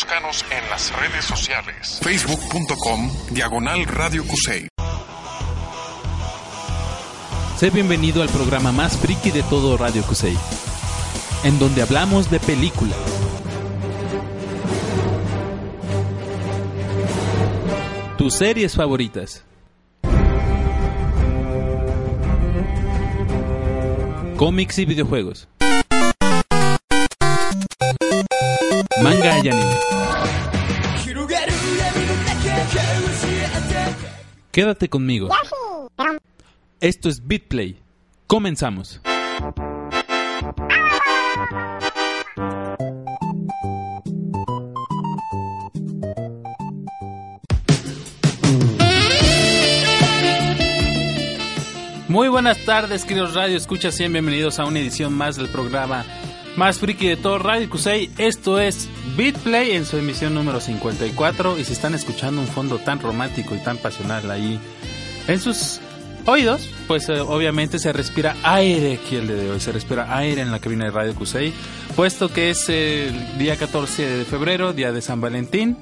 Búscanos en las redes sociales. Facebook.com Diagonal Radio Cusey. Sé bienvenido al programa más friki de todo Radio Cusey, en donde hablamos de películas. Tus series favoritas. Cómics y videojuegos. Manga y anime. Quédate conmigo. Esto es BitPlay. Comenzamos. Muy buenas tardes, queridos Radio Escucha, sean bienvenidos a una edición más del programa más friki de todo Radio Cusey. Esto es BitPlay en su emisión número 54 y si están escuchando un fondo tan romántico y tan pasional ahí en sus oídos, pues eh, obviamente se respira aire aquí el día de hoy, se respira aire en la cabina de Radio Cusey, puesto que es el día 14 de febrero, día de San Valentín.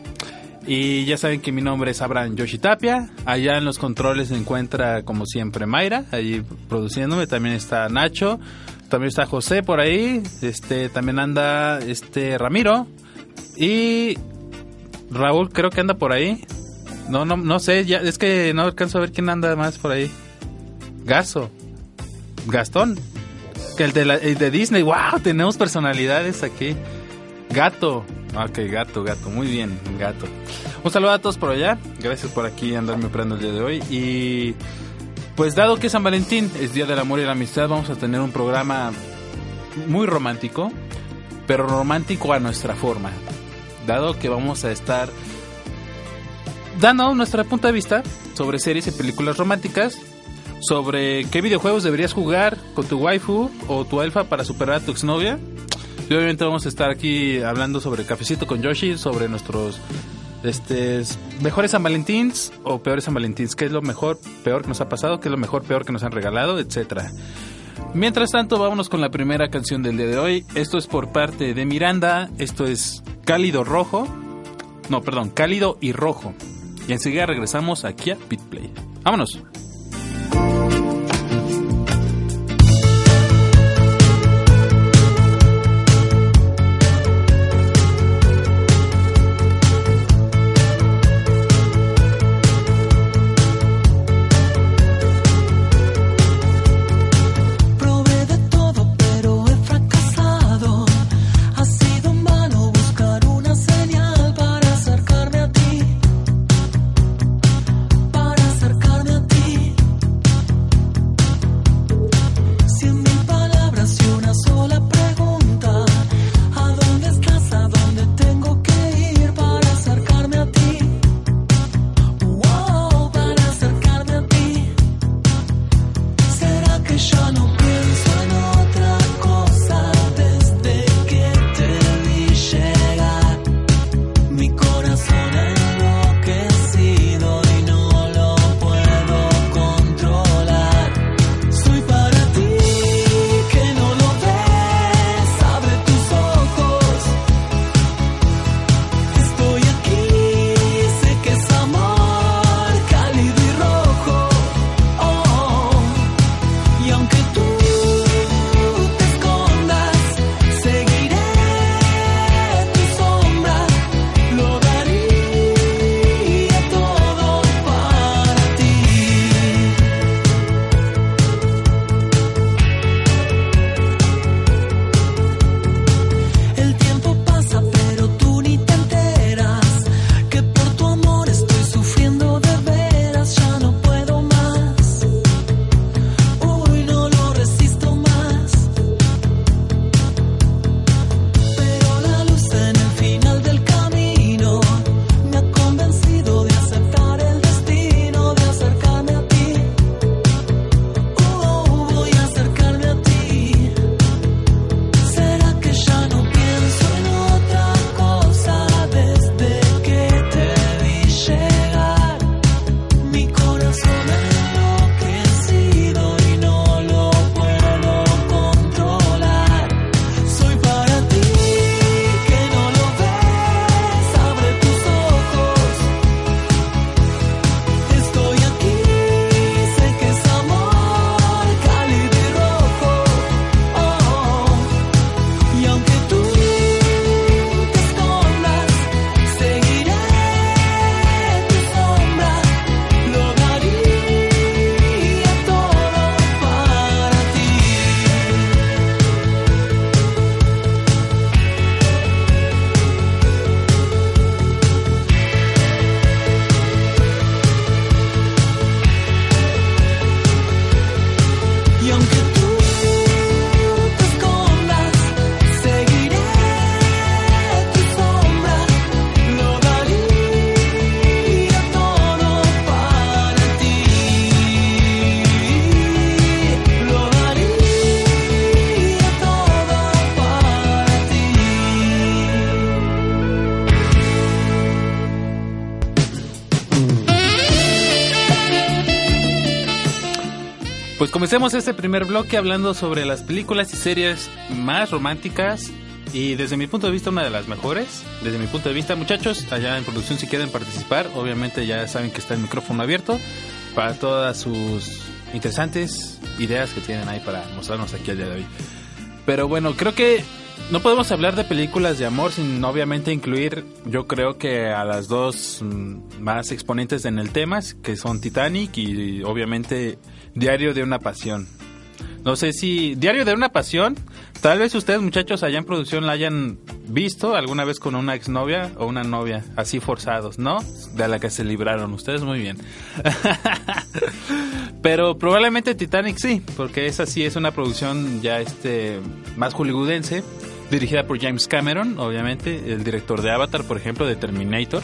Y ya saben que mi nombre es Abraham Yoshitapia. Allá en los controles se encuentra, como siempre, Mayra, allí produciéndome. También está Nacho. También está José por ahí. Este, también anda este Ramiro. Y Raúl creo que anda por ahí. No, no, no sé, ya, es que no alcanzo a ver quién anda más por ahí. Gaso. Gastón. Que el de, la, el de Disney. ¡Wow! Tenemos personalidades aquí. Gato. Ok, gato, gato. Muy bien, gato. Un saludo a todos por allá. Gracias por aquí andarme operando el día de hoy. Y pues dado que San Valentín es Día del Amor y la Amistad, vamos a tener un programa muy romántico, pero romántico a nuestra forma. Dado que vamos a estar dando nuestra punto de vista sobre series y películas románticas, sobre qué videojuegos deberías jugar con tu waifu o tu alfa para superar a tu exnovia. Y obviamente vamos a estar aquí hablando sobre Cafecito con Yoshi, sobre nuestros este, mejores San Valentins o peores San Valentins, qué es lo mejor, peor que nos ha pasado, qué es lo mejor, peor que nos han regalado, etcétera. Mientras tanto, vámonos con la primera canción del día de hoy. Esto es por parte de Miranda, esto es Cálido Rojo. No, perdón, Cálido y Rojo. Y enseguida regresamos aquí a Pitplay. Vámonos. Comencemos este primer bloque hablando sobre las películas y series más románticas y desde mi punto de vista una de las mejores. Desde mi punto de vista, muchachos, allá en producción si quieren participar, obviamente ya saben que está el micrófono abierto para todas sus interesantes ideas que tienen ahí para mostrarnos aquí al día de hoy. Pero bueno, creo que no podemos hablar de películas de amor sin obviamente incluir, yo creo que a las dos mm, más exponentes en el tema, que son Titanic y obviamente Diario de una Pasión. No sé si Diario de una Pasión, tal vez ustedes muchachos allá en producción la hayan visto alguna vez con una exnovia o una novia, así forzados, ¿no? De la que se libraron ustedes muy bien. Pero probablemente Titanic sí, porque esa sí es una producción ya este más hollywoodense dirigida por James Cameron, obviamente, el director de Avatar, por ejemplo, de Terminator.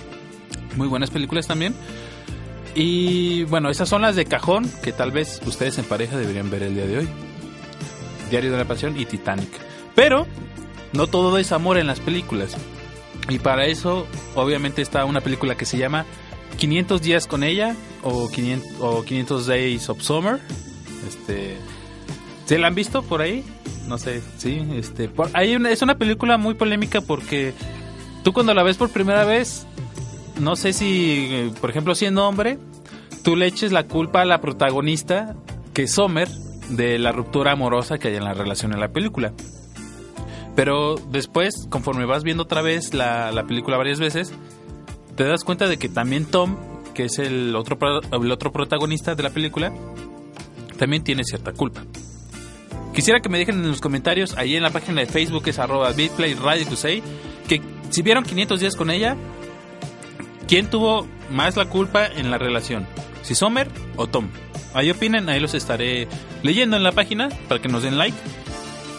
Muy buenas películas también. Y bueno, esas son las de cajón que tal vez ustedes en pareja deberían ver el día de hoy. Diario de la Pasión y Titanic. Pero no todo es amor en las películas. Y para eso, obviamente, está una película que se llama 500 días con ella o 500, o 500 Days of Summer. Este, ¿Se la han visto por ahí? No sé, sí. Este, por, hay una, es una película muy polémica porque tú cuando la ves por primera vez, no sé si, eh, por ejemplo, siendo hombre, tú le eches la culpa a la protagonista, que Summer, de la ruptura amorosa que hay en la relación en la película. Pero después, conforme vas viendo otra vez la, la película varias veces, te das cuenta de que también Tom, que es el otro, el otro protagonista de la película, también tiene cierta culpa. Quisiera que me dejen en los comentarios, ahí en la página de Facebook es arroba Radio que si vieron 500 días con ella, ¿quién tuvo más la culpa en la relación? ¿Si Sommer o Tom? Ahí opinen, ahí los estaré leyendo en la página para que nos den like.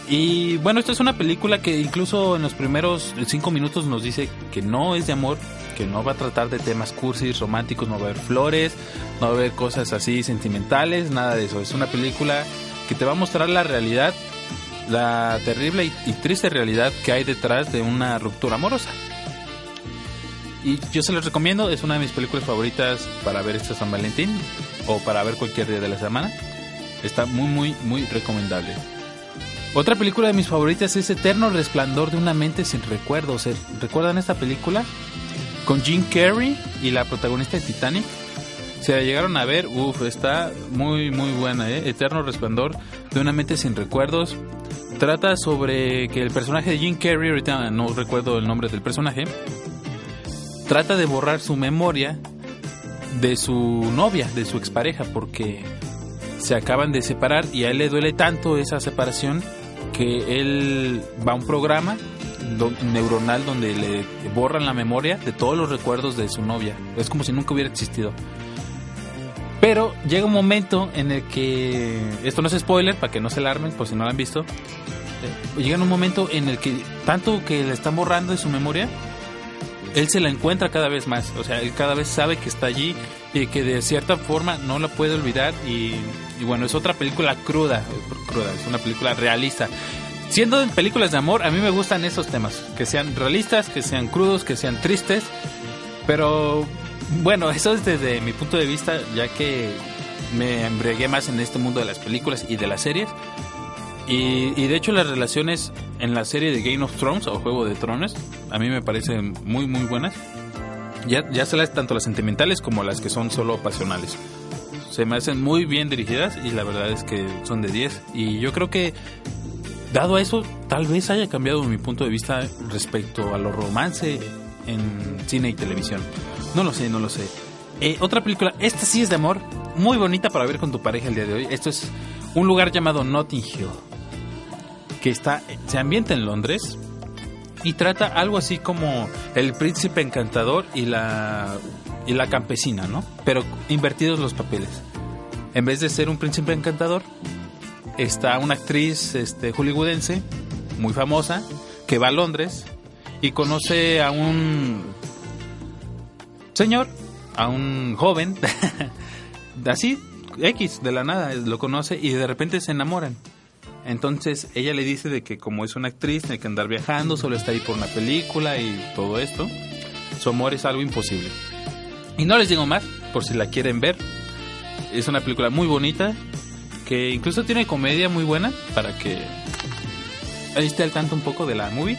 Y bueno, esta es una película que incluso en los primeros cinco minutos nos dice que no es de amor, que no va a tratar de temas cursis, románticos, no va a haber flores, no va a haber cosas así sentimentales, nada de eso. Es una película que te va a mostrar la realidad, la terrible y, triste realidad que hay detrás de una ruptura amorosa. Y yo se los recomiendo, es una de mis películas favoritas para ver este San Valentín o para ver cualquier día de la semana. Está muy, muy, muy recomendable. Otra película de mis favoritas es Eterno Resplandor de una mente sin recuerdos. ¿Se ¿Recuerdan esta película? Con Jim Carrey y la protagonista de Titanic. Se la llegaron a ver, uff, está muy, muy buena, ¿eh? Eterno Resplandor de una mente sin recuerdos. Trata sobre que el personaje de Jim Carrey, ahorita no recuerdo el nombre del personaje, trata de borrar su memoria de su novia, de su expareja, porque se acaban de separar y a él le duele tanto esa separación que él va a un programa neuronal donde le borran la memoria de todos los recuerdos de su novia. Es como si nunca hubiera existido. Pero llega un momento en el que, esto no es spoiler, para que no se alarmen, por si no lo han visto, eh, llega un momento en el que tanto que le están borrando de su memoria, él se la encuentra cada vez más, o sea, él cada vez sabe que está allí y que de cierta forma no la puede olvidar y, y bueno, es otra película cruda, eh, cruda, es una película realista. Siendo en películas de amor, a mí me gustan esos temas, que sean realistas, que sean crudos, que sean tristes, pero bueno, eso es desde mi punto de vista, ya que me embriagué más en este mundo de las películas y de las series. Y, y de hecho las relaciones en la serie de Game of Thrones o Juego de Tronos a mí me parecen muy muy buenas. Ya, ya se las tanto las sentimentales como las que son solo pasionales. Se me hacen muy bien dirigidas y la verdad es que son de 10. Y yo creo que dado a eso tal vez haya cambiado mi punto de vista respecto a lo romance en cine y televisión. No lo sé, no lo sé. Eh, otra película, esta sí es de amor, muy bonita para ver con tu pareja el día de hoy. Esto es un lugar llamado Notting Hill, que está, se ambienta en Londres y trata algo así como el príncipe encantador y la y la campesina, ¿no? Pero invertidos los papeles. En vez de ser un príncipe encantador, está una actriz este, hollywoodense muy famosa que va a Londres y conoce a un señor, a un joven, así, X, de la nada, lo conoce y de repente se enamoran. Entonces ella le dice de que como es una actriz, tiene que andar viajando, solo está ahí por una película y todo esto. Su amor es algo imposible. Y no les digo más, por si la quieren ver. Es una película muy bonita que incluso tiene comedia muy buena para que esté al tanto un poco de la movie.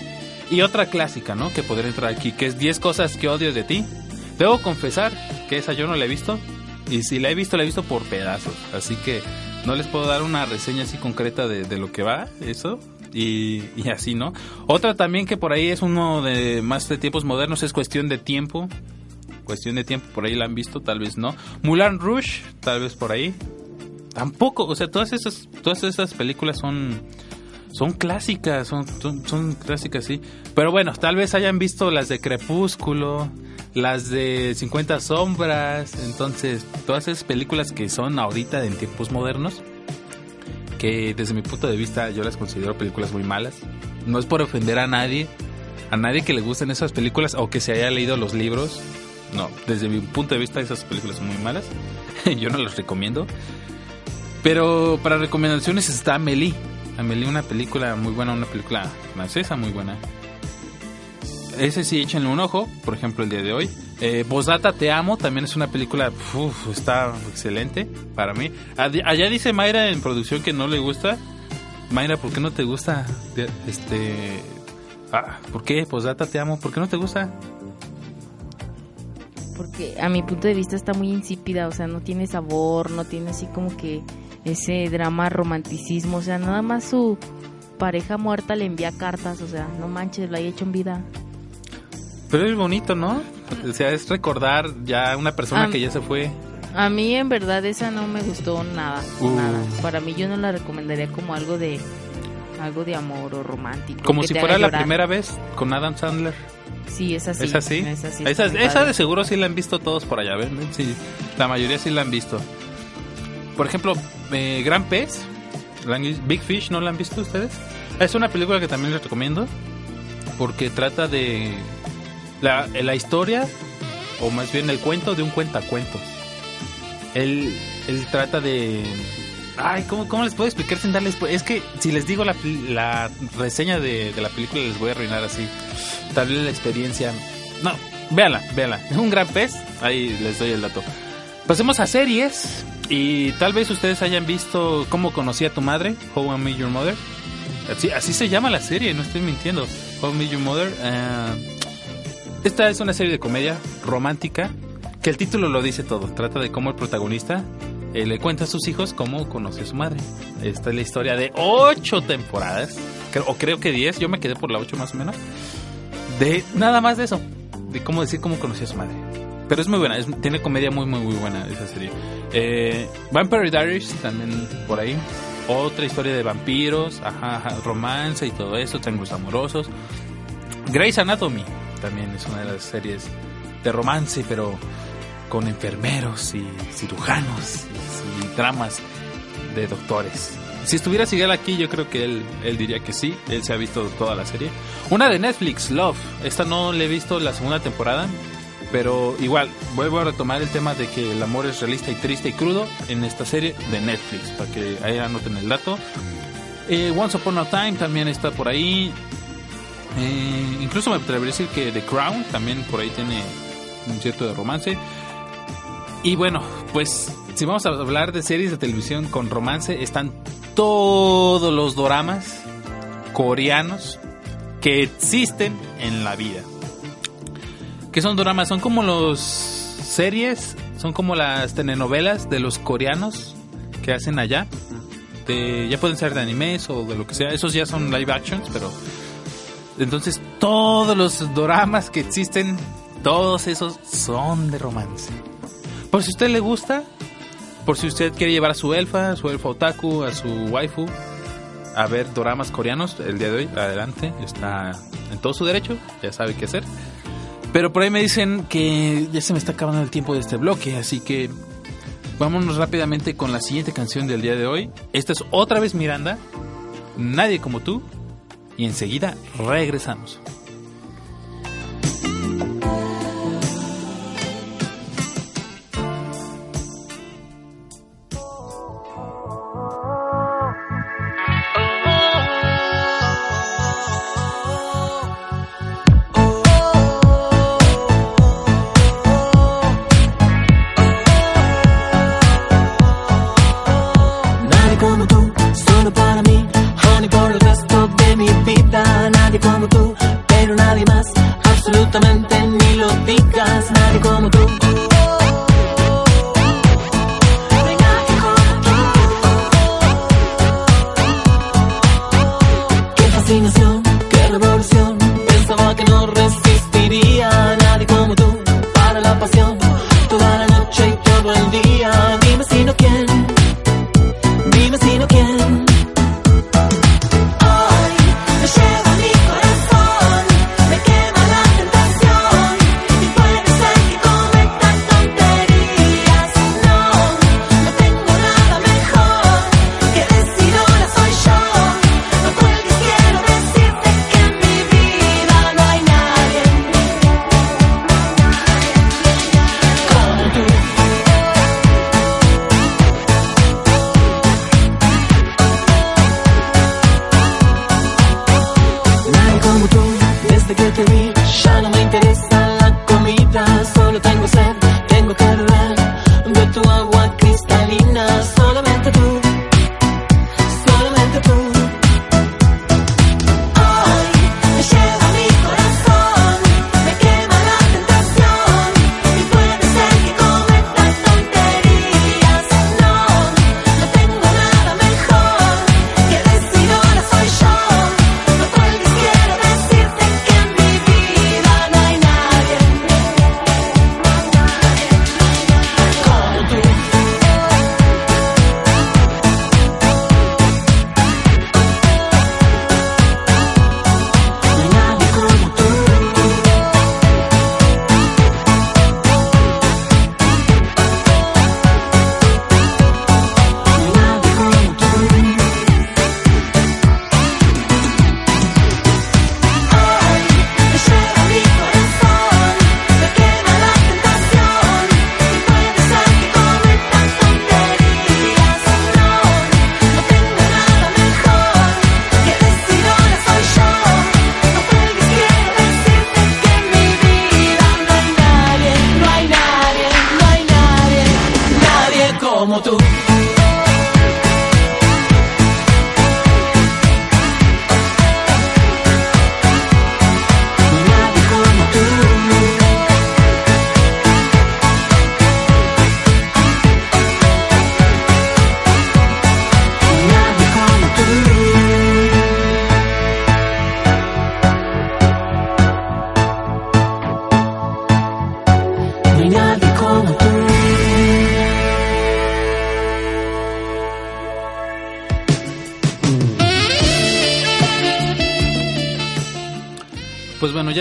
Y otra clásica, ¿no? Que podría entrar aquí, que es 10 cosas que odio de ti. Debo confesar que esa yo no la he visto. Y si la he visto, la he visto por pedazos. Así que no les puedo dar una reseña así concreta de, de lo que va eso. Y, y así, ¿no? Otra también que por ahí es uno de más de tiempos modernos es cuestión de tiempo. Cuestión de tiempo, por ahí la han visto, tal vez no. Mulan Rouge, tal vez por ahí. Tampoco, o sea, todas esas, todas esas películas son son clásicas, son, son, son clásicas, sí. Pero bueno, tal vez hayan visto las de Crepúsculo, las de 50 sombras, entonces todas esas películas que son ahorita en tiempos modernos, que desde mi punto de vista yo las considero películas muy malas. No es por ofender a nadie, a nadie que le gusten esas películas o que se haya leído los libros. No, desde mi punto de vista esas películas son muy malas. yo no las recomiendo. Pero para recomendaciones está Amelie. Amelie, una película muy buena, una película francesa muy buena. Ese sí, échenle un ojo, por ejemplo, el día de hoy. Eh, Bosdata Te Amo también es una película, está excelente para mí. Allá dice Mayra en producción que no le gusta. Mayra, ¿por qué no te gusta? Este. Ah, ¿Por qué? Posdata Te Amo, ¿por qué no te gusta? Porque a mi punto de vista está muy insípida, o sea, no tiene sabor, no tiene así como que ese drama romanticismo, o sea, nada más su pareja muerta le envía cartas, o sea, no manches, lo hay hecho en vida. Pero es bonito, ¿no? O sea, es recordar ya una persona que ya se fue. A mí en verdad esa no me gustó nada, Uh. nada. Para mí yo no la recomendaría como algo de algo de amor o romántico. Como si fuera la primera vez con Adam Sandler. Sí, es así. ¿Es así? Es así. esa, esa de seguro sí la han visto todos por allá, ¿ven? Sí, la mayoría sí la han visto. Por ejemplo, eh, Gran Pez, Big Fish, ¿no la han visto ustedes? Es una película que también les recomiendo porque trata de la, historia, o más bien el cuento de un cuentacuentos. Él, él trata de... Ay, ¿cómo, ¿cómo les puedo explicar sin darles... Es que si les digo la, la reseña de, de la película les voy a arruinar así. Tal vez la experiencia... No, véanla, véanla. Es un gran pez. Ahí les doy el dato. Pasemos a series. Y tal vez ustedes hayan visto Cómo conocí a tu madre, How I Met Your Mother. Así, así se llama la serie, no estoy mintiendo. How I Met Your Mother. eh, esta es una serie de comedia romántica que el título lo dice todo. Trata de cómo el protagonista eh, le cuenta a sus hijos cómo conoció a su madre. Esta es la historia de ocho temporadas, creo- o creo que diez. Yo me quedé por la ocho más o menos. De nada más de eso, de cómo decir cómo conoció a su madre. Pero es muy buena, es- tiene comedia muy, muy, muy buena esa serie. Eh, Vampire Diaries también por ahí. Otra historia de vampiros, ajá, ajá, romance y todo eso, triángulos amorosos. Grey's Anatomy también es una de las series de romance, pero con enfermeros y cirujanos y, y dramas de doctores. Si estuviera Sigel aquí, yo creo que él, él diría que sí. Él se ha visto toda la serie. Una de Netflix, Love. Esta no le he visto la segunda temporada. Pero igual, vuelvo a retomar el tema de que el amor es realista y triste y crudo en esta serie de Netflix. Para que ahí anoten el dato. Eh, Once Upon a Time también está por ahí. Eh, incluso me atrevería a decir que The Crown también por ahí tiene un cierto de romance. Y bueno, pues si vamos a hablar de series de televisión con romance, están todos los doramas coreanos que existen en la vida. ¿Qué son doramas? Son como los series, son como las telenovelas de los coreanos que hacen allá. Ya pueden ser de animes o de lo que sea. Esos ya son live actions, pero entonces todos los doramas que existen, todos esos son de romance. Por si a usted le gusta, por si usted quiere llevar a su elfa, a su elfa otaku, a su waifu, a ver doramas coreanos el día de hoy, adelante, está en todo su derecho, ya sabe qué hacer. Pero por ahí me dicen que ya se me está acabando el tiempo de este bloque, así que vámonos rápidamente con la siguiente canción del día de hoy. Esta es otra vez Miranda, Nadie como tú, y enseguida regresamos.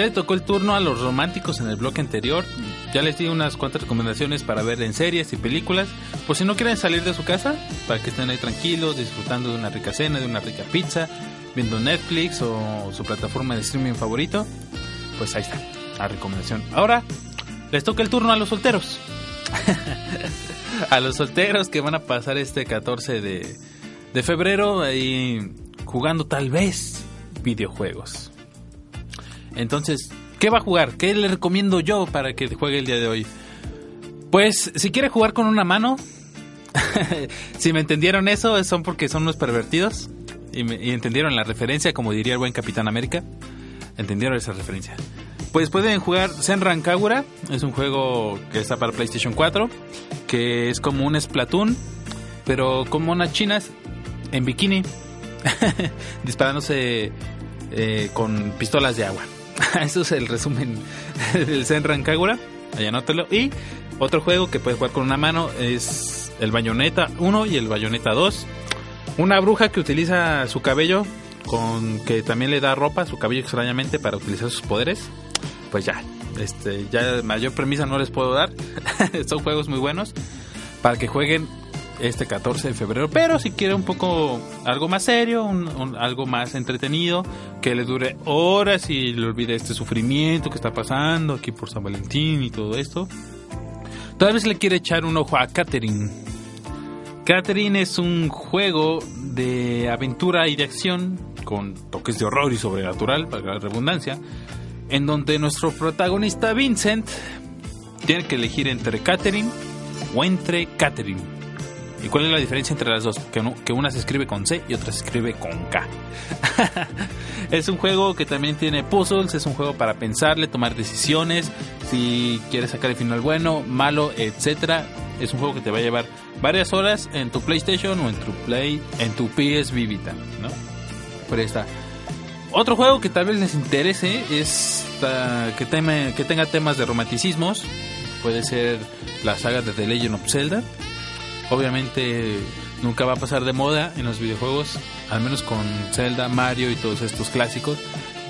Le tocó el turno a los románticos en el bloque anterior. Ya les di unas cuantas recomendaciones para ver en series y películas. Por si no quieren salir de su casa, para que estén ahí tranquilos, disfrutando de una rica cena, de una rica pizza, viendo Netflix o su plataforma de streaming favorito. Pues ahí está, la recomendación. Ahora, les toca el turno a los solteros. a los solteros que van a pasar este 14 de, febrero ahí jugando tal vez videojuegos. Entonces, ¿qué va a jugar? ¿Qué le recomiendo yo para que juegue el día de hoy? Pues, si quiere jugar con una mano, si me entendieron eso, son porque son unos pervertidos y, entendieron la referencia, como diría el buen Capitán América. Entendieron esa referencia. Pues pueden jugar Senran Kagura, es un juego que está para PlayStation 4, que es como un Splatoon, pero como unas chinas en bikini, disparándose eh, con pistolas de agua. Eso es el resumen del Senran Kagura. Ahí anótelo. Y otro juego que puedes jugar con una mano es el Bayonetta 1 y el Bayonetta 2. Una bruja que utiliza su cabello, con que también le da ropa, su cabello extrañamente para utilizar sus poderes. Pues ya, este, ya mayor premisa no les puedo dar. Son juegos muy buenos para que jueguen este 14 de febrero. Pero si quiere un poco algo más serio, algo más entretenido, que le dure horas y le olvide este sufrimiento que está pasando aquí por San Valentín y todo esto. Tal vez le quiere echar un ojo a Catherine. Catherine es un juego de aventura y de acción con toques de horror y sobrenatural, para la redundancia, en donde nuestro protagonista Vincent tiene que elegir entre Catherine o entre Catherine. ¿Y cuál es la diferencia entre las dos? Que, que una se escribe con C y otra se escribe con K. es un juego que también tiene puzzles, es un juego para pensarle, tomar decisiones, si quieres sacar el final bueno, malo, etcétera. Es un juego que te va a llevar varias horas en tu PlayStation o en tu Play, en tu PS Vita, ¿no? Ahí está. Otro juego que tal vez les interese es ah, que, teme- que tenga temas de romanticismos. Puede ser la saga de The Legend of Zelda. Obviamente nunca va a pasar de moda en los videojuegos, al menos con Zelda, Mario y todos estos clásicos,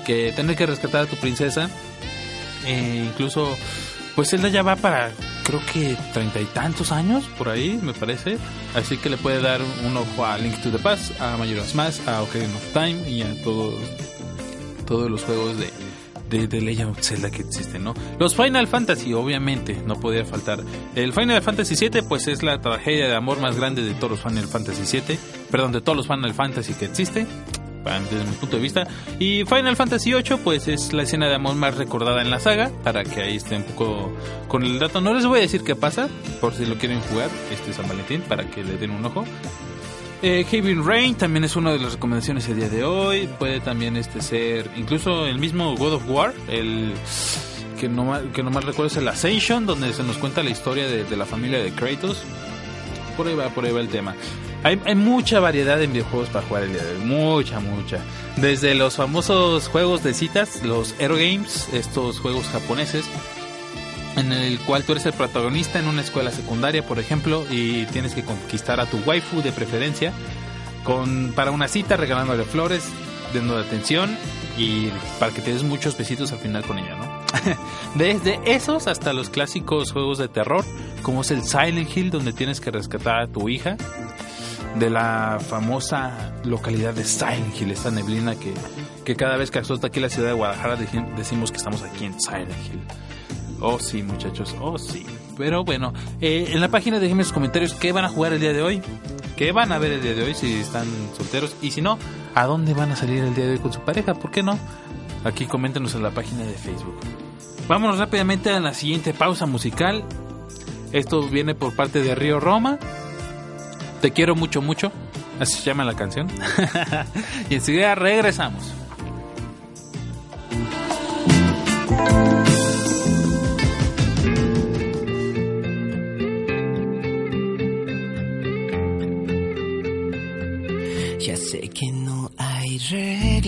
que tener que rescatar a tu princesa. E incluso, pues Zelda ya va para, creo que treinta y tantos años por ahí, me parece. Así que le puede dar un ojo a Link to the Past, a Majora's Mask, a Ocarina of Time y a todos, todos los juegos de, de, de Legend of Zelda que existen, ¿no? Los Final Fantasy, obviamente, no podía faltar. El Final Fantasy VII, pues es la tragedia de amor más grande de todos los Final Fantasy VII, perdón, de todos los Final Fantasy que existe, desde mi punto de vista. Y Final Fantasy VIII, pues es la escena de amor más recordada en la saga, para que ahí esté un poco con el dato. No les voy a decir qué pasa, por si lo quieren jugar, este San Valentín, para que le den un ojo. Eh, Rain también es una de las recomendaciones el día de hoy. Puede también este ser, incluso el mismo God of War, el que no ma- que nomás recuerdo es el Ascension, donde se nos cuenta la historia de, la familia de Kratos. Por ahí va, por ahí va el tema. Hay, mucha variedad en videojuegos para jugar el día de hoy, mucha, mucha. Desde los famosos juegos de citas, los Hero Games, estos juegos japoneses, en el cual tú eres el protagonista en una escuela secundaria, por ejemplo, y tienes que conquistar a tu waifu de preferencia con para una cita regalándole flores, dando atención y para que te des muchos besitos al final con ella, ¿no? Desde esos hasta los clásicos juegos de terror, como es el Silent Hill, donde tienes que rescatar a tu hija de la famosa localidad de Silent Hill, esta neblina que, que cada vez que azota aquí la ciudad de Guadalajara deci- decimos que estamos aquí en Silent Hill. Oh sí, muchachos, oh sí. Pero bueno, eh, en la página déjenme sus comentarios qué van a jugar el día de hoy, qué van a ver el día de hoy si están solteros y si no, a dónde van a salir el día de hoy con su pareja, ¿por qué no? Aquí coméntenos en la página de Facebook. Vámonos rápidamente a la siguiente pausa musical. Esto viene por parte de Río Roma. Te quiero mucho, mucho. Así se llama la canción. y enseguida regresamos.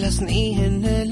Reglas ni en el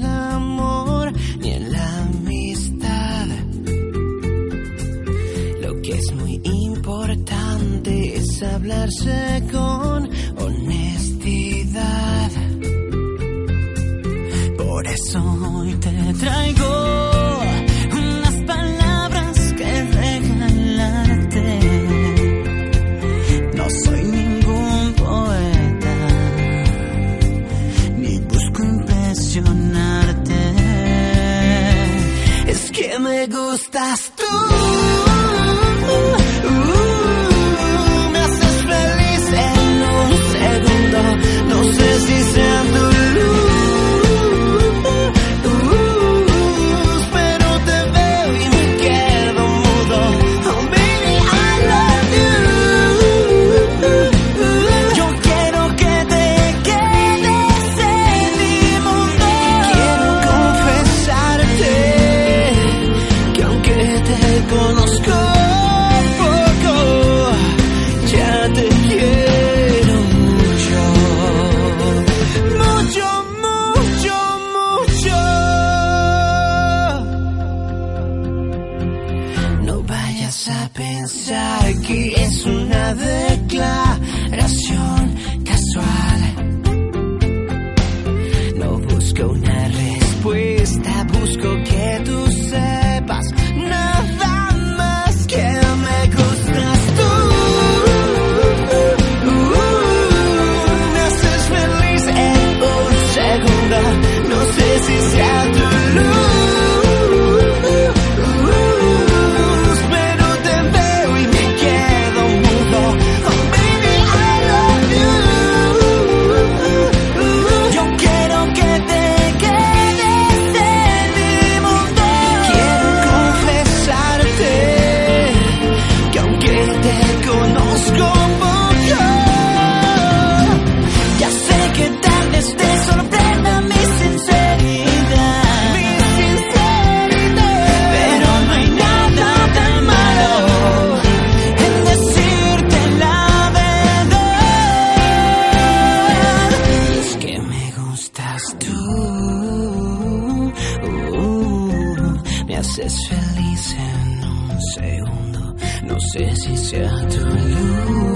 haces feliz en un segundo. No sé si sea tu luz,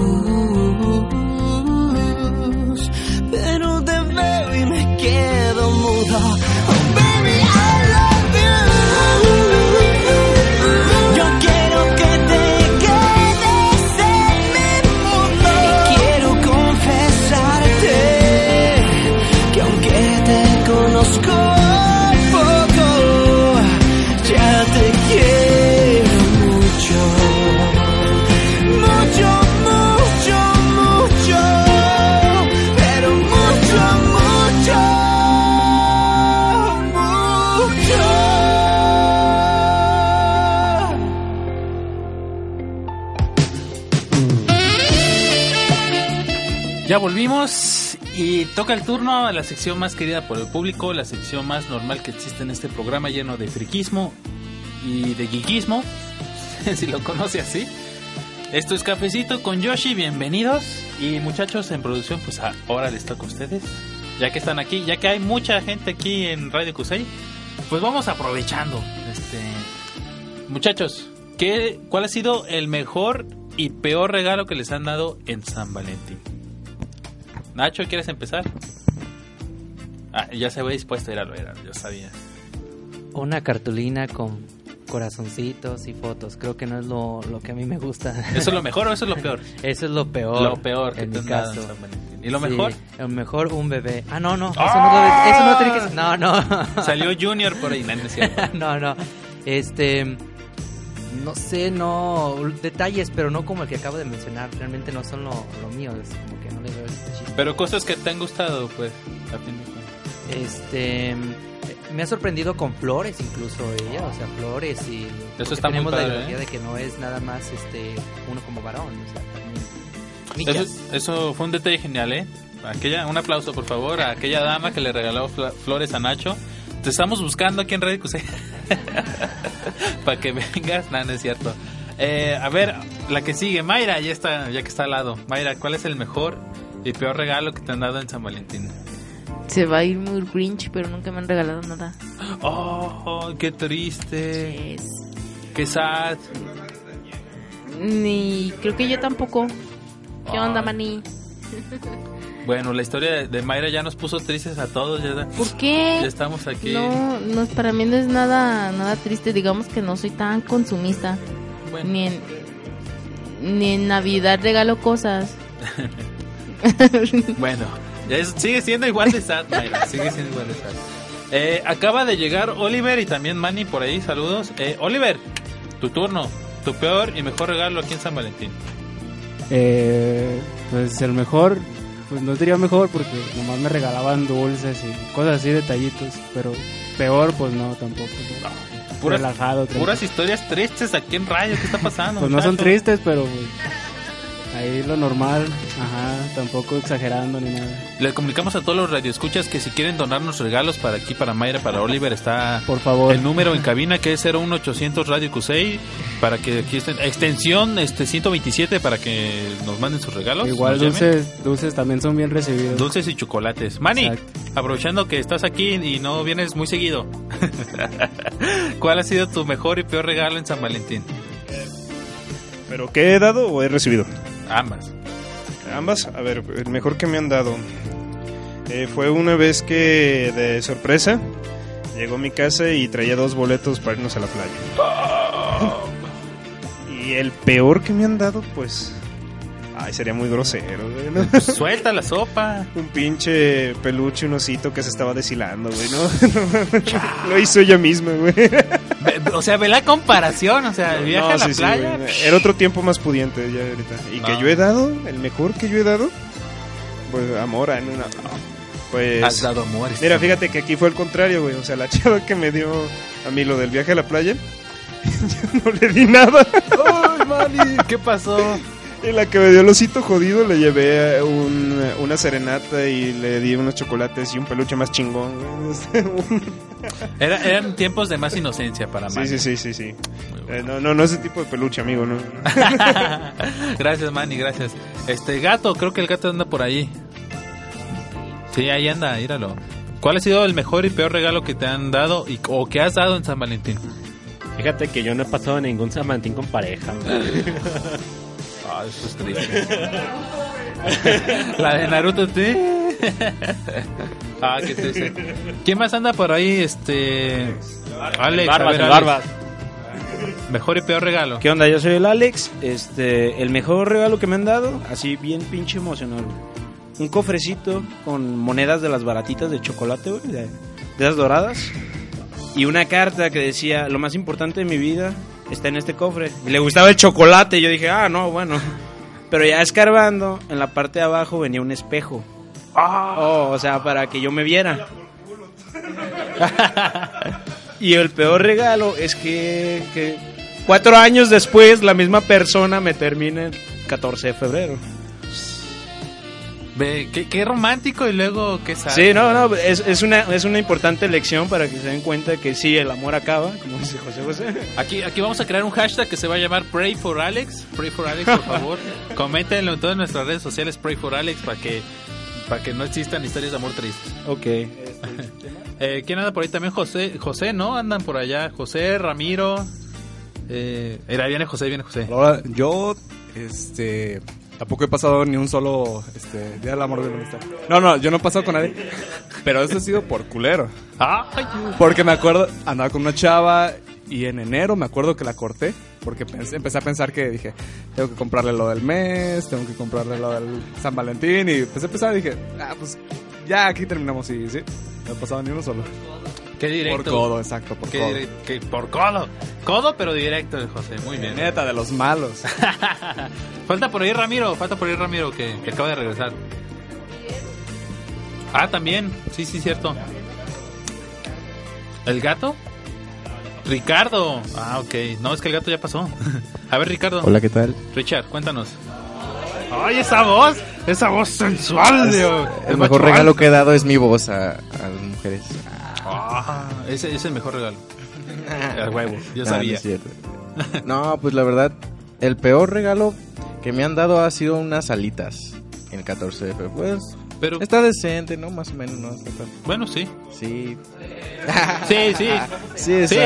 volvimos y toca el turno a la sección más querida por el público, la sección más normal que existe en este programa lleno de friquismo y de geekismo, si lo conoce así. Esto es Cafecito con Yoshi, bienvenidos. Y muchachos en producción, pues ahora les toca a ustedes. Ya que están aquí, ya que hay mucha gente aquí en Radio Kusei, pues vamos aprovechando. Este, muchachos, ¿qué, ¿cuál ha sido el mejor y peor regalo que les han dado en San Valentín? Nacho, ¿quieres empezar? Ah, ya se ve dispuesto a ir a lo era, yo sabía. Una cartulina con corazoncitos y fotos. Creo que no es lo, lo que a mí me gusta. ¿Eso es lo mejor o eso es lo peor? Eso es lo peor. Lo peor que en mi en caso. ¿Y lo Sí, mejor? lo mejor un bebé. Ah, no, no. Eso, ¡Ah! no, eso no tiene que ser. No, no. Salió Junior por ahí, no, no. Este. No sé, no. Detalles, pero no como el que acabo de mencionar. Realmente no son lo, lo mío. Es como que no le veo chiste. Pero cosas que te han gustado, pues, a fin de cuentas. Este. Me ha sorprendido con flores, incluso ella. O sea, flores y. porque está muy tenemos padre, la ideología ¿eh? de que no es nada más este uno como varón. O sea, también. Eso, eso fue un detalle genial, ¿eh? Aquella, un aplauso, por favor, a aquella dama que le regaló flores a Nacho. Te estamos buscando aquí en Radio Cusey. Para que vengas. No, no es cierto. Eh, a ver, la que sigue, Mayra, ya está, ya que está al lado. Mayra, ¿cuál es el mejor y peor regalo que te han dado en San Valentín? Se va a ir muy grinch, pero nunca me han regalado nada. Oh, qué triste, Es... qué sad. Ni creo que yo tampoco. ¿Qué onda, Ay. maní? Bueno, la historia de- de Mayra ya nos puso tristes a todos. Ya, ¿Por qué? ya estamos aquí. No, no, para mí no es nada, nada triste. Digamos que no soy tan consumista. Bueno, Ni en, ni en Navidad regalo cosas. bueno es- sigue siendo igual de sad, Mayra. Sigue siendo igual de sad. Eh, acaba de llegar Oliver y también Manny por ahí. Saludos. Eh, Oliver, tu turno. Tu peor y mejor regalo aquí en San Valentín. Eh, pues el mejor, pues no diría mejor porque nomás me regalaban dulces y cosas así, detallitos, pero peor pues no tampoco. Puras, Relajado. tranquilo. puras historias tristes aquí en radio. ¿Qué está pasando? Pues no son tristes, pero pues, ahí lo normal, ajá, tampoco exagerando ni nada. Le comunicamos a todos los radioescuchas que si quieren donarnos regalos para aquí, para Mayra, para Oliver, está Por favor. el número en cabina que es 01800 Radio Cusey para que aquí estén extensión este 127 para que nos manden sus regalos. Igual llamen. dulces, dulces también son bien recibidos. Dulces y chocolates. Manny, Exacto. aprovechando que estás aquí y no vienes muy seguido, ¿cuál ha sido tu mejor y peor regalo en San Valentín? ¿Pero qué he dado o he recibido? Ambas. Ambas. A ver, el mejor que me han dado eh, fue una vez que de sorpresa llegó a mi casa y traía dos boletos para irnos a la playa. Y el peor que me han dado, pues... Ay, sería muy grosero, güey, ¿no? Suelta la sopa. Un pinche peluche, un osito que se estaba deshilando, güey, ¿no? Lo hizo ella misma, güey. O sea, ve la comparación, o sea, el viaje No, a la sí, playa. Era otro tiempo más pudiente ya ahorita. Y que yo he dado, el mejor que yo he dado, pues amor, ah, no, no. Pues Has dado amor. mira, fíjate que aquí fue al contrario, güey. O sea, la chava que me dio a mí lo del viaje a la playa, yo no le di nada. ¡Ay, Manny! ¿Qué pasó? Y la que me dio el osito jodido le llevé un- una serenata y le di unos chocolates y un peluche más chingón. Este, Era- eran tiempos de más inocencia para Sí, Manny. sí, sí, sí, sí. Eh, no, no, no ese tipo de peluche, amigo, no. gracias, Manny, gracias. Este gato, creo que el gato anda por ahí. Sí, ahí anda, míralo. ¿Cuál ha sido el mejor y peor regalo que te han dado y, o que has dado en San Valentín? Fíjate que yo no he pasado ningún San Valentín con pareja. Ah, eso es triste. La de Naruto, sí. ah, qué triste. ¿Quién más anda por ahí? Este. Alex. Barbas, a ver, el Alex. Barbas. Mejor y peor regalo. ¿Qué onda? Yo soy el Alex. Este, el mejor regalo que me han dado, así bien pinche emocional. Un cofrecito con monedas de las baratitas de chocolate, güey, de, de esas doradas. Y una carta que decía, lo más importante de mi vida está en este cofre. Y le gustaba el chocolate. Y yo dije, ah, no, bueno. Pero ya escarbando, en la parte de abajo venía un espejo. Oh, o sea, para que yo me viera. y el peor regalo es que, que cuatro años después la misma persona me termina el 14 de febrero. Ve, qué, qué romántico y luego qué sad. Sí, no, no, es, es, una, es una importante lección para que se den cuenta que sí, el amor acaba, como dice José José. Aquí, aquí vamos a crear un hashtag que se va a llamar Pray for Alex. Pray for Alex, por favor. Coméntenlo en todas nuestras redes sociales, Pray for Alex, para que, para que no existan historias de amor tristes. Ok. Eh, ¿Quién anda por ahí también? José, José, ¿no? Andan por allá. José, Ramiro. Eh, era, viene José, viene José. Ahora, yo, este, tampoco he pasado ni un solo, este, Día del Amor de la Amistad. No, no, yo no he pasado con nadie, pero eso ha sido por culero. Porque me acuerdo, andaba con una chava y en enero me acuerdo que la corté. Porque pensé- empecé a pensar que dije, tengo que comprarle lo del mes, tengo que comprarle lo del San Valentín. Y empecé a pensar y dije, ah, pues ya aquí terminamos. Y sí, no he pasado ni uno solo. Qué directo. Por codo, exacto, por Qué codo. qué- por codo. Codo, pero directo de José. Muy bien. Neta, de los malos. Falta por ahí Ramiro, falta por ahí Ramiro que, que acaba de regresar. Ah, también, sí, sí, cierto. ¿El gato? Ricardo. Ah, ok. No, es que el gato ya pasó. A ver, Ricardo. Hola, ¿qué tal? Richard, cuéntanos. ¡Ay, esa voz! ¡Esa voz sensual! de- El mejor regalo que he dado es mi voz a, a las mujeres. Ah, ese es el mejor regalo. A huevo, yo Ah, no sabía. No, pues la verdad, el peor regalo que me han dado ha sido unas alitas el 14 de febrero. Pues Pero, está decente, ¿no? Más o menos, ¿no? Está tan- bueno, sí. Sí. Sí, sí. Sí, Sí,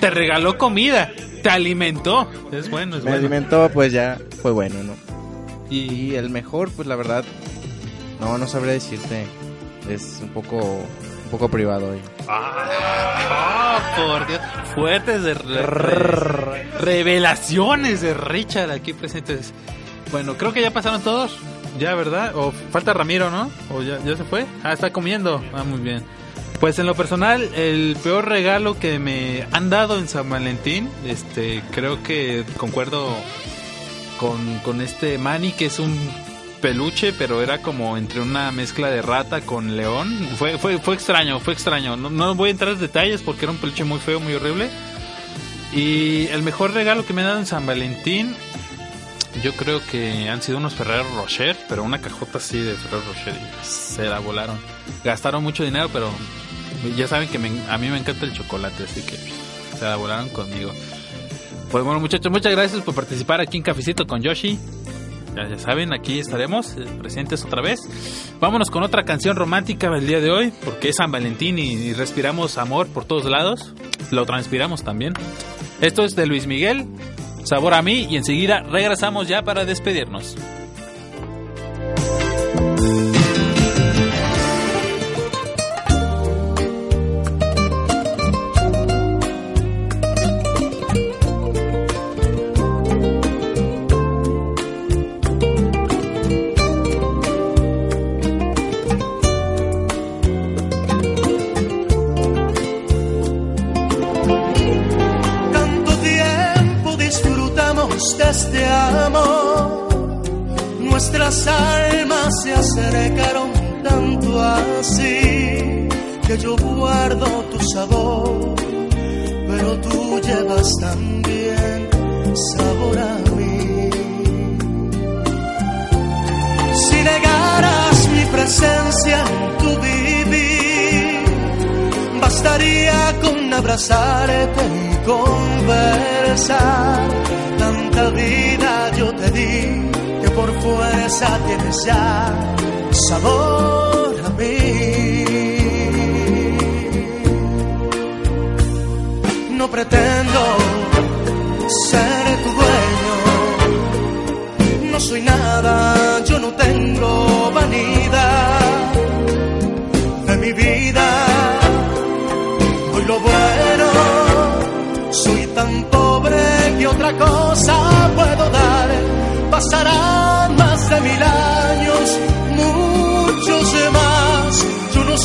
te regaló comida, te alimentó. Es bueno, es Me bueno. alimentó, pues ya fue bueno, ¿no? Y Y el mejor, pues la verdad, no, no sabría decirte. Es un poco, poco privado hoy. Ah, por Dios. Fuertes de re- re- revelaciones de Richard aquí presentes. Bueno, creo que ya pasaron todos. Ya, ¿verdad? O falta Ramiro, ¿no? O ya, ya se fue. Ah, está comiendo. Ah, muy bien. Pues en lo personal, el peor regalo que me han dado en San Valentín, este, creo que concuerdo con, con este Manny, que es un peluche, pero era como entre una mezcla de rata con león. Fue, fue, fue extraño, fue extraño. No, no voy a entrar en detalles porque era un peluche muy feo, muy horrible. Y el mejor regalo que me han dado en San Valentín, yo creo que han sido unos Ferrero Rocher, pero una cajota así de Ferrero Rocher y se la volaron. Gastaron mucho dinero, pero ya saben que a mí me encanta el chocolate, así que se la volaron conmigo. Pues bueno, muchachos, muchas gracias por participar aquí en Cafecito con Yoshi. Ya, ya saben, aquí estaremos eh, presentes otra vez. Vámonos con otra canción romántica el día de hoy, porque es San Valentín y, y respiramos amor por todos lados. Lo transpiramos también. Esto es de Luis Miguel, Sabor a mí, y enseguida regresamos ya para despedirnos.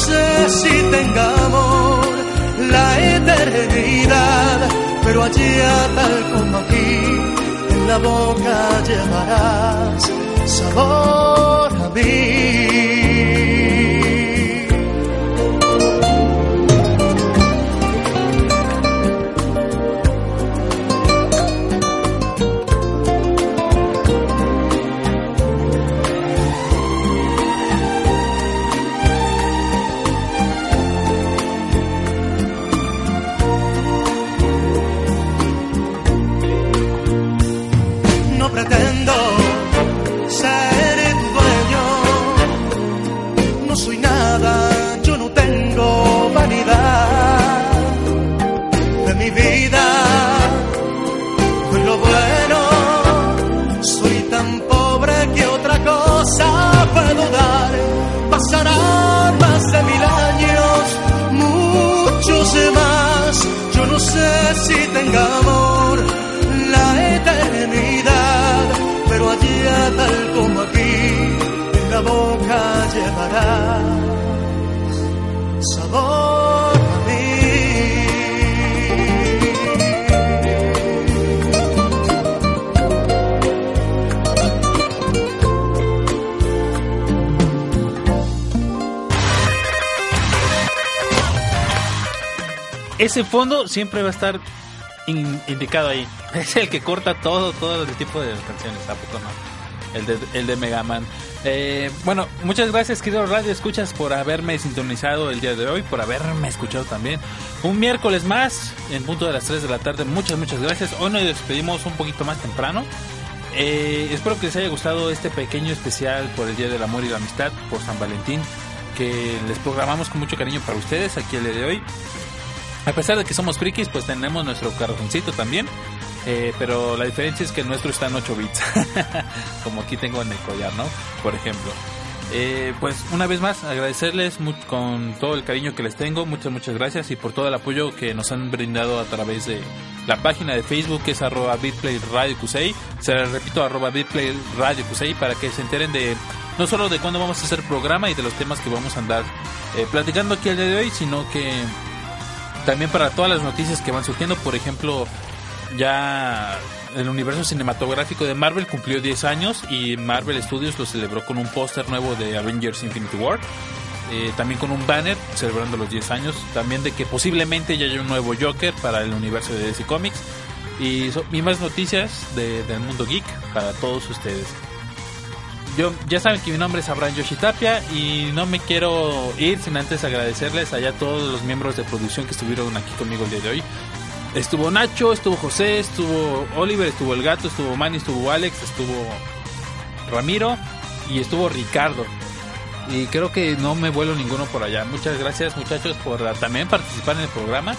Sé si tengamos la eternidad, pero allá tal como aquí, en la boca llevarás sabor a mí. Sé si tengamos la eternidad, pero allá tal como aquí, en la boca llevarás Ese fondo siempre va a estar in- indicado ahí. Es el que corta todo, todo el tipo de canciones, ¿a poco no? El de, el de Mega Man. Eh, bueno, muchas gracias, querido Radio Escuchas, por haberme sintonizado el día de hoy, por haberme escuchado también. Un miércoles más, en punto de las 3 de la tarde. Muchas, muchas gracias. Hoy nos despedimos un poquito más temprano. Eh, espero que les haya gustado este pequeño especial por el Día del Amor y la Amistad, por San Valentín, que les programamos con mucho cariño para ustedes aquí el de hoy. A pesar de que somos frikis, pues tenemos nuestro carroncito también. eh, pero la diferencia es que el nuestro está en 8 bits. Como aquí tengo en el collar, ¿no? Por ejemplo. Eh, pues una vez más agradecerles con todo el cariño que les tengo, muchas muchas gracias y por todo el apoyo que nos han brindado a través de la página de Facebook que es arroba Bitplay Radio Cusey, se les repito arroba Bitplay Radio Cusey para que se enteren de no solo de cuándo vamos a hacer programa y de los temas que vamos a andar eh, platicando aquí el día de hoy, sino que también para todas las noticias que van surgiendo, por ejemplo, ya el universo cinematográfico de Marvel cumplió 10 años y Marvel Studios lo celebró con un póster nuevo de Avengers Infinity War. eh, también con un banner celebrando los 10 años. También de que posiblemente ya haya un nuevo Joker para el universo de DC Comics. Y, más noticias de- del mundo geek para todos ustedes. Yo, ya saben que mi nombre es Abraham Yoshitapia y no me quiero ir sin antes agradecerles allá a todos los miembros de producción que estuvieron aquí conmigo el día de hoy. Estuvo Nacho, estuvo José, estuvo Oliver, estuvo el gato, estuvo Manny, estuvo Alex, estuvo Ramiro y estuvo Ricardo. Y creo que no me vuelo ninguno por allá. Muchas gracias muchachos por también participar en el programa.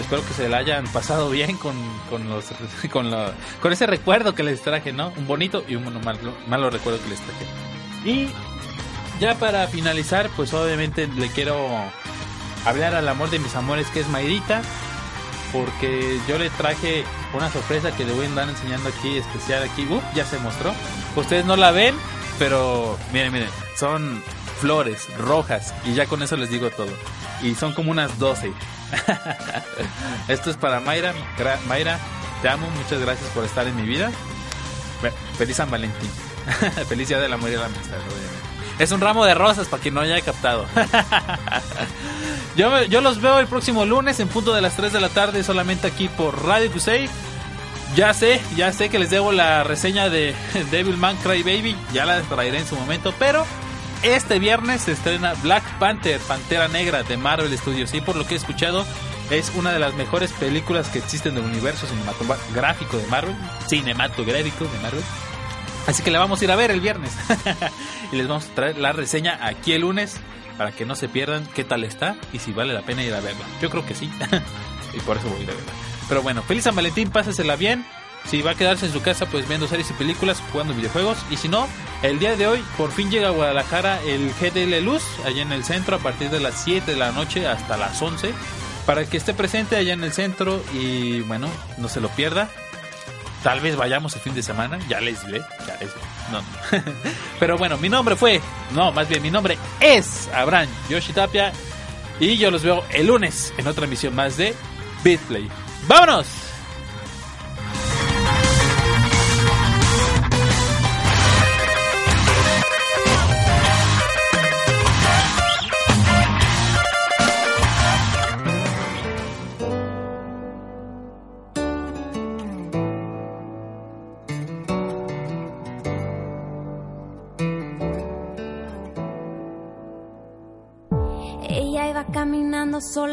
Espero que se la hayan pasado bien con, con, los, con, lo- con ese recuerdo que les traje, ¿no? Un bonito y un malo, malo recuerdo que les traje. Y ya para finalizar, pues obviamente le quiero hablar al amor de mis amores que es Mayrita. Porque yo le traje una sorpresa que le voy a andar enseñando aquí, especial aquí. Uh, ya se mostró. Ustedes no la ven, pero miren, miren, son flores rojas y ya con eso les digo todo. Y son como unas 12. Esto es para Mayra. Mayra, te amo, muchas gracias por estar en mi vida. Fe- Feliz San Valentín. Feliz Día del Amor y la Amistad. Es un ramo de rosas para quien no haya captado. yo, yo los veo el próximo lunes en punto de las 3 de la tarde solamente aquí por Radio Cusey. Ya sé, ya sé que les debo la reseña de Devilman Cry Baby, ya la traeré en su momento, pero este viernes se estrena Black Panther, Pantera Negra de Marvel Studios y por lo que he escuchado es una de las mejores películas que existen del universo cinematográfico de Marvel, cinematográfico de Marvel. Así que la vamos a ir a ver el viernes. y les vamos a traer la reseña aquí el lunes para que no se pierdan qué tal está y si vale la pena ir a verla. Yo creo que sí. y por eso voy a ir a verla. Pero bueno, feliz San Valentín, pásesela bien. Si va a quedarse en su casa, pues viendo series y películas, jugando videojuegos. Y si no, el día de hoy por fin llega a Guadalajara el GDL Luz, allá en el centro, a partir de las 7 de la noche hasta las 11. Para que esté presente allá en el centro y bueno, no se lo pierda. Tal vez vayamos el fin de semana, ya les diré, ya les no. Pero bueno, mi nombre fue, no, más bien mi nombre es Abraham Yoshi Tapia y yo los veo el lunes en otra emisión más de Bitplay. ¡Vámonos!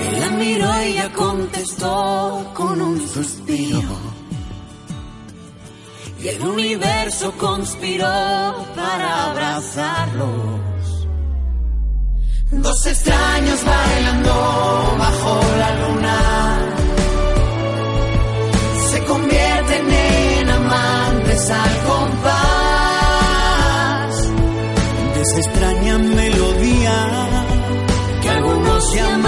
Él la miró y ella contestó con un suspiro. Y el universo conspiró para abrazarlos. Dos extraños bailando bajo la luna. Se convierten en amantes al compás de esa extraña que algunos llaman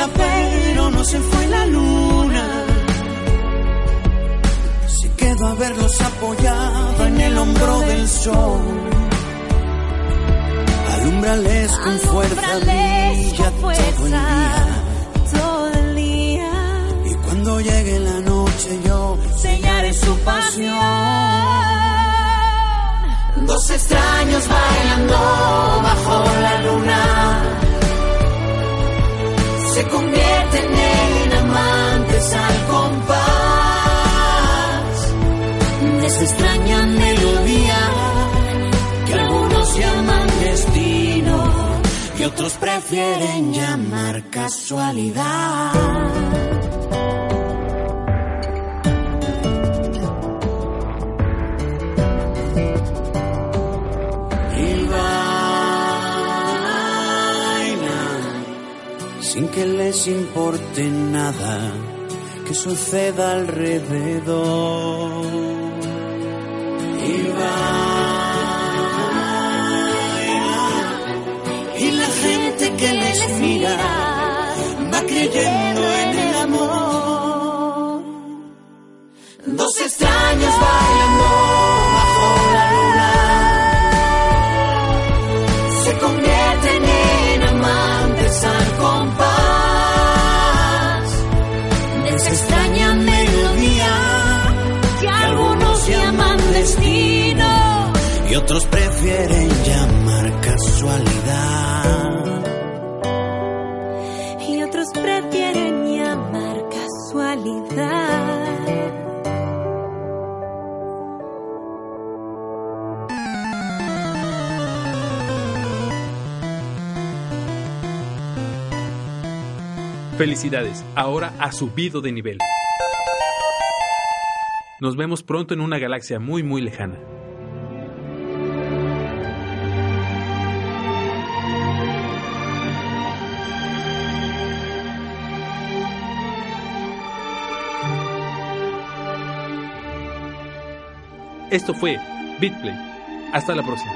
día, pero no se fue la luna. Se quedó a verlos apoyado en el hombro del sol. Alumbrales con fuerza, brilla con todo el fuerza día. todo el día. Y cuando llegue la noche yo sellaré su pasión. Dos extraños bailando bajo la luna se convierten en amantes al compás de esa extraña melodía que algunos llaman destino y otros prefieren llamar casualidad. Sin que les importe nada que suceda alrededor. Y y la gente que les mira va creyendo en el amor. Dos extraños prefieren llamar casualidad. Y otros prefieren llamar casualidad. Felicidades, ahora ha subido de nivel. Nos vemos pronto en una galaxia muy muy lejana. Esto fue Bitplay. Hasta la próxima.